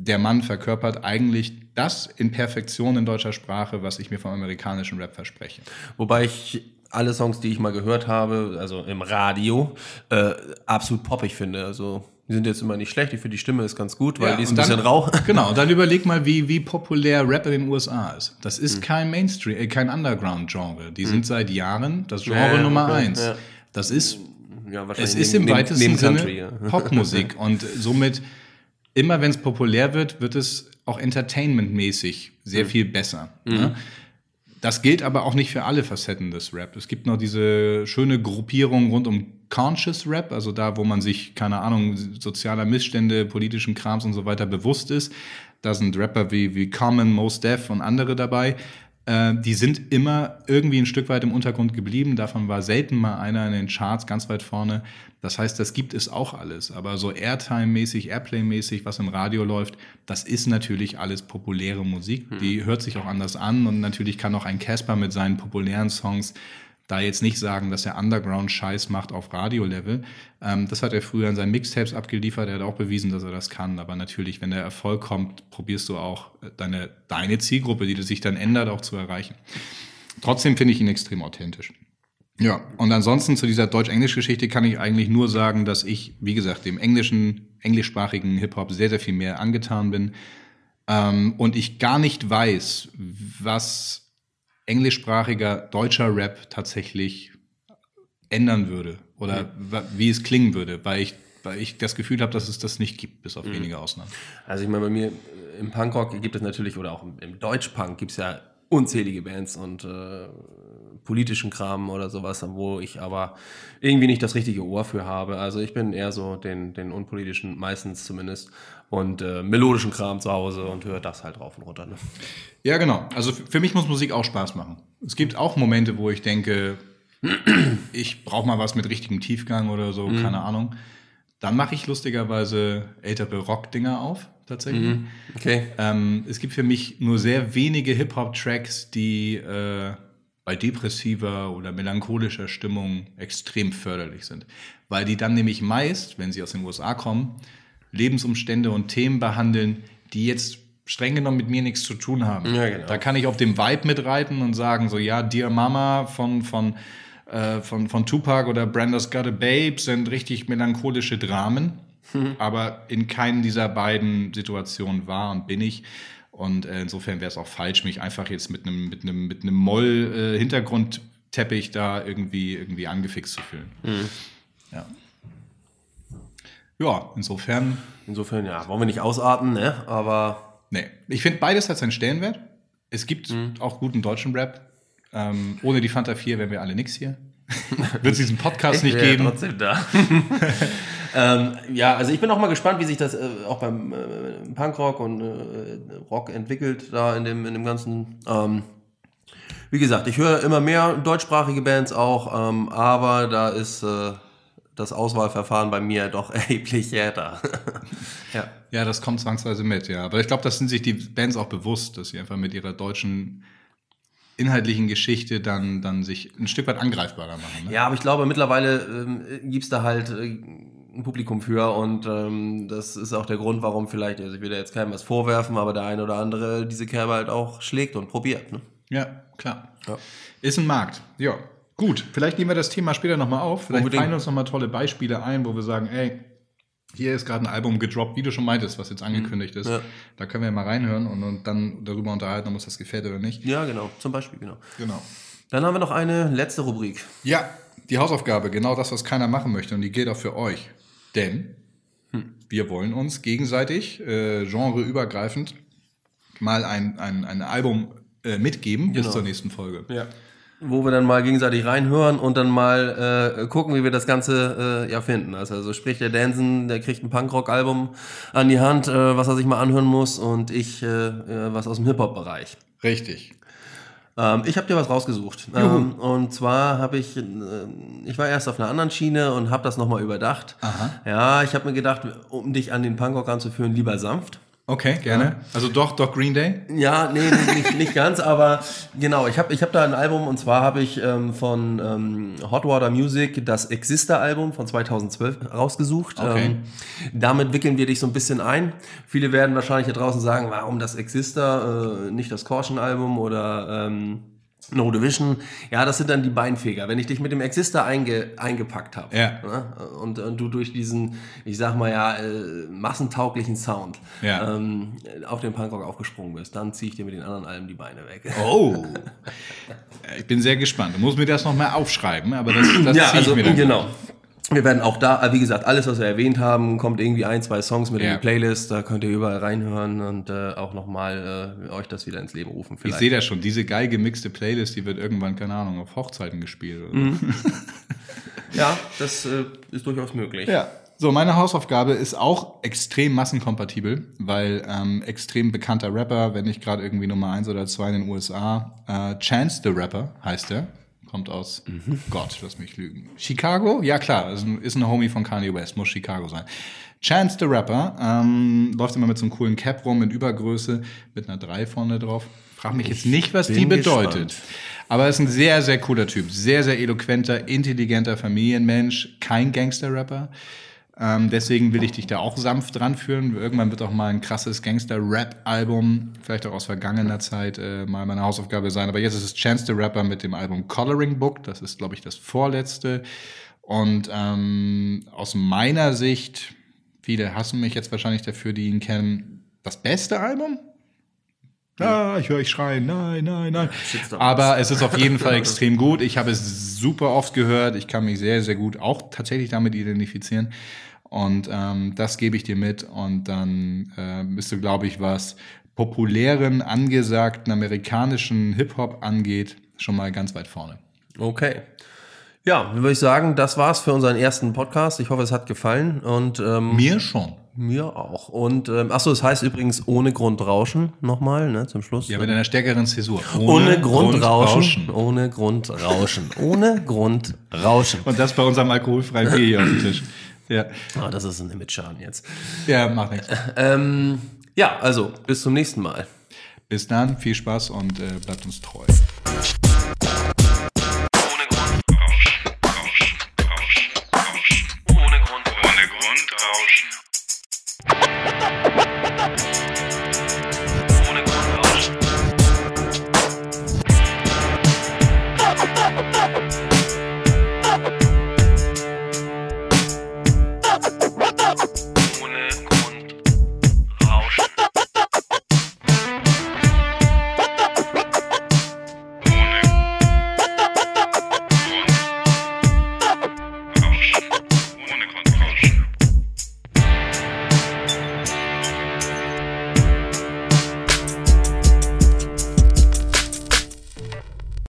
Der Mann verkörpert eigentlich das in Perfektion in deutscher Sprache, was ich mir vom amerikanischen Rap verspreche. Wobei ich alle Songs, die ich mal gehört habe, also im Radio, äh, absolut poppig finde. Also die sind jetzt immer nicht schlecht. Ich finde, die Stimme ist ganz gut, weil Ja, die ist ein bisschen dann- rau. (laughs) Genau, und dann überleg mal, wie, wie populär Rap in den USA ist. Das ist kein Mainstream, äh, kein Underground-Genre. Die sind seit Jahren das Genre Ja, ja, Nummer okay, eins. Das ist Es ist im neben- weitesten neben Sinne Country. (laughs) Popmusik und somit immer wenn es populär wird, wird es auch entertainmentmäßig sehr Mhm. viel besser. Ne? Das gilt aber auch nicht für alle Facetten des Rap. Es gibt noch diese schöne Gruppierung rund um Conscious Rap, also da, wo man sich, keine Ahnung, sozialer Missstände, politischen Krams und so weiter bewusst ist. Da sind Rapper wie, wie Common, Mos Def und andere dabei. Äh, die sind immer irgendwie ein Stück weit im Untergrund geblieben. Davon war selten mal einer in den Charts ganz weit vorne. Das heißt, das gibt es auch alles. Aber so Airtime-mäßig, Airplay-mäßig, was im Radio läuft, das ist natürlich alles populäre Musik. Die hört sich auch anders an. Und natürlich kann auch ein Casper mit seinen populären Songs da jetzt nicht sagen, dass er Underground-Scheiß macht auf Radio-Level. Ähm, das hat er früher in seinen Mixtapes abgeliefert. Er hat auch bewiesen, dass er das kann. Aber natürlich, wenn der Erfolg kommt, probierst du auch äh, deine, deine Zielgruppe, die sich dann ändert, auch zu erreichen. Trotzdem finde ich ihn extrem authentisch. Ja, und ansonsten zu dieser Deutsch-Englisch-Geschichte kann ich eigentlich nur sagen, dass ich, wie gesagt, dem englischen, englischsprachigen Hip-Hop sehr, sehr viel mehr angetan bin. Ähm, und ich gar nicht weiß, was englischsprachiger deutscher Rap tatsächlich ändern würde oder wa- wie es klingen würde, weil ich, weil ich das Gefühl habe, dass es das nicht gibt, bis auf wenige Ausnahmen. Also ich meine, bei mir äh, im Punkrock gibt es natürlich, oder auch im, im Deutschpunk gibt es ja unzählige Bands und äh, politischen Kram oder sowas, wo ich aber irgendwie nicht das richtige Ohr für habe. Also ich bin eher so den, den unpolitischen, meistens zumindest, und äh, melodischen Kram zu Hause und höre das halt rauf und runter. Ne? Ja, genau. Also für mich muss Musik auch Spaß machen. Es gibt auch Momente, wo ich denke, (clears throat) ich brauche mal was mit richtigem Tiefgang oder so, keine Ahnung. Dann mache ich lustigerweise ältere Rock-Dinger auf, tatsächlich. Okay. Ähm, es gibt für mich nur sehr wenige Hip-Hop-Tracks, die äh, bei depressiver oder melancholischer Stimmung extrem förderlich sind. Weil die dann nämlich meist, wenn sie aus den USA kommen, Lebensumstände und Themen behandeln, die jetzt streng genommen mit mir nichts zu tun haben. Ja, genau. Da kann ich auf dem Vibe mitreiten und sagen, so ja, Dear Mama von, von, äh, von, von Tupac oder Branda's Got a Babe sind richtig melancholische Dramen. Aber in keinen dieser beiden Situationen war und bin ich. Und äh, insofern wäre es auch falsch, mich einfach jetzt mit einem mit einem mit einem Moll äh, Hintergrundteppich da irgendwie irgendwie angefixt zu fühlen. Ja. Ja, insofern Insofern, ja, wollen wir nicht ausarten, ne? aber Nee, ich finde beides hat seinen Stellenwert. Es gibt auch guten deutschen Rap. Ähm, ohne die Fanta 4 wären wir alle nix hier. (laughs) Wird es diesen Podcast nicht ich wäre geben. trotzdem da. (laughs) ähm, ja, also ich bin auch mal gespannt, wie sich das äh, auch beim äh, Punkrock und äh, Rock entwickelt, da in dem, in dem ganzen. Ähm, Wie gesagt, ich höre immer mehr deutschsprachige Bands auch, ähm, aber da ist äh, das Auswahlverfahren bei mir doch (laughs) erheblich härter. (laughs) ja. ja, das kommt zwangsweise mit, ja. Aber ich glaube, das sind sich die Bands auch bewusst, dass sie einfach mit ihrer deutschen inhaltlichen Geschichte dann, dann sich ein Stück weit angreifbarer machen. Ne? Ja, aber ich glaube, mittlerweile ähm, gibt's da halt äh, ein Publikum für und ähm, das ist auch der Grund, warum vielleicht, also ich will da jetzt keinem was vorwerfen, aber der eine oder andere diese Kerbe halt auch schlägt und probiert. Ne? Ja, klar. Ja. Ist ein Markt. Ja. Gut, vielleicht nehmen wir das Thema später nochmal auf. Vielleicht Unbedingt. fallen uns nochmal tolle Beispiele ein, wo wir sagen, ey, hier ist gerade ein Album gedroppt, wie du schon meintest, was jetzt angekündigt ist. Ja. Da können wir mal reinhören und, und dann darüber unterhalten, ob uns das gefällt oder nicht. Ja, genau. Zum Beispiel, genau. Genau. Dann haben wir noch eine letzte Rubrik. Ja, die Hausaufgabe, genau das, was keiner machen möchte. Und die gilt auch für euch. Denn hm. wir wollen uns gegenseitig, äh, genreübergreifend, mal ein, ein, ein Album äh, mitgeben genau. bis zur nächsten Folge. Ja wo wir dann mal gegenseitig reinhören und dann mal äh, gucken, wie wir das Ganze äh, ja finden. Also, also sprich der Danson, der kriegt ein Punkrock-Album an die Hand, äh, was er sich mal anhören muss und ich äh, äh was aus dem Hip-Hop-Bereich. Richtig. Ähm, ich habe dir was rausgesucht. Ähm, und zwar habe ich, äh, ich war erst auf einer anderen Schiene und habe das nochmal überdacht. Aha. Ja, ich habe mir gedacht, um dich an den Punkrock anzuführen, lieber sanft. Okay, gerne. Ja. Also doch, doch Green Day? Ja, nee, nicht, nicht ganz, aber genau, ich habe ich hab da ein Album und zwar habe ich ähm, von ähm, Hot Water Music das Exister-Album von 2012 rausgesucht. Okay. Ähm, damit wickeln wir dich so ein bisschen ein. Viele werden wahrscheinlich hier draußen sagen, warum das Exister, äh, nicht das Caution-Album oder... Ähm, No Division, ja, das sind dann die Beinfeger. Wenn ich dich mit dem Exister einge, eingepackt habe ja. ne, und, und, du durch diesen, ich sag mal ja, äh, massentauglichen Sound ja. ähm, auf den Punkrock aufgesprungen bist, dann ziehe ich dir mit den anderen Alben die Beine weg. Oh, (laughs) ich bin sehr gespannt. Du musst mir das nochmal aufschreiben, aber das, das ja, also, genau. Wir werden auch da, wie gesagt, alles, was wir erwähnt haben, kommt irgendwie ein, zwei Songs mit ja. in die Playlist. Da könnt ihr überall reinhören und äh, auch nochmal äh, euch das wieder ins Leben rufen. Vielleicht. Ich sehe das schon. Diese geil gemixte Playlist, die wird irgendwann, keine Ahnung, auf Hochzeiten gespielt. Mhm. (laughs) ja, das äh, ist durchaus möglich. Ja. So, meine Hausaufgabe ist auch extrem massenkompatibel, weil ähm, extrem bekannter Rapper, wenn nicht gerade irgendwie Nummer eins oder zwei in den USA, äh, Chance the Rapper heißt er kommt aus, mhm. Gott, lass mich lügen. Chicago? Ja klar, ist ein, ist ein Homie von Kanye West, muss Chicago sein. Chance the Rapper ähm, läuft immer mit so einem coolen Cap rum in Übergröße mit einer 3 vorne drauf. Frag mich jetzt nicht, was die bedeutet. Gespannt. Aber er ist ein sehr, sehr cooler Typ. Sehr, sehr eloquenter, intelligenter Familienmensch. Kein Gangster-Rapper. Ähm, deswegen will ich dich da auch sanft ranführen. Irgendwann wird auch mal ein krasses Gangster-Rap-Album, vielleicht auch aus vergangener Zeit, äh, mal meine Hausaufgabe sein. Aber jetzt ist es Chance the Rapper mit dem Album Coloring Book. Das ist, glaube ich, das vorletzte. Und ähm, aus meiner Sicht, viele hassen mich jetzt wahrscheinlich dafür, die ihn kennen, das beste Album. Ah, ich höre euch schreien, nein, nein, nein. Aber es ist auf jeden Fall (laughs) extrem gut. Ich habe es super oft gehört. Ich kann mich sehr, sehr gut auch tatsächlich damit identifizieren. Und ähm, das gebe ich dir mit. Und dann äh, bist du, glaube ich, was populären, angesagten amerikanischen Hip-Hop angeht, schon mal ganz weit vorne. Okay. Ja, dann würde ich sagen, das war's für unseren ersten Podcast. Ich hoffe, es hat gefallen. Und ähm, mir schon. Mir auch. Und ähm, achso, es heißt übrigens ohne Grund rauschen nochmal, ne, zum Schluss. Ja, mit einer stärkeren Zäsur. Ohne, ohne Grund, Grund rauschen. rauschen. Ohne Grund rauschen. ohne Grund rauschen. Und das bei unserem alkoholfreien Bier hier auf dem Tisch. Ja. Oh, das ist ein Image-Schaden jetzt. Ja, mach nichts. Ähm, ja, also, bis zum nächsten Mal. Bis dann, viel Spaß und äh, bleibt uns treu.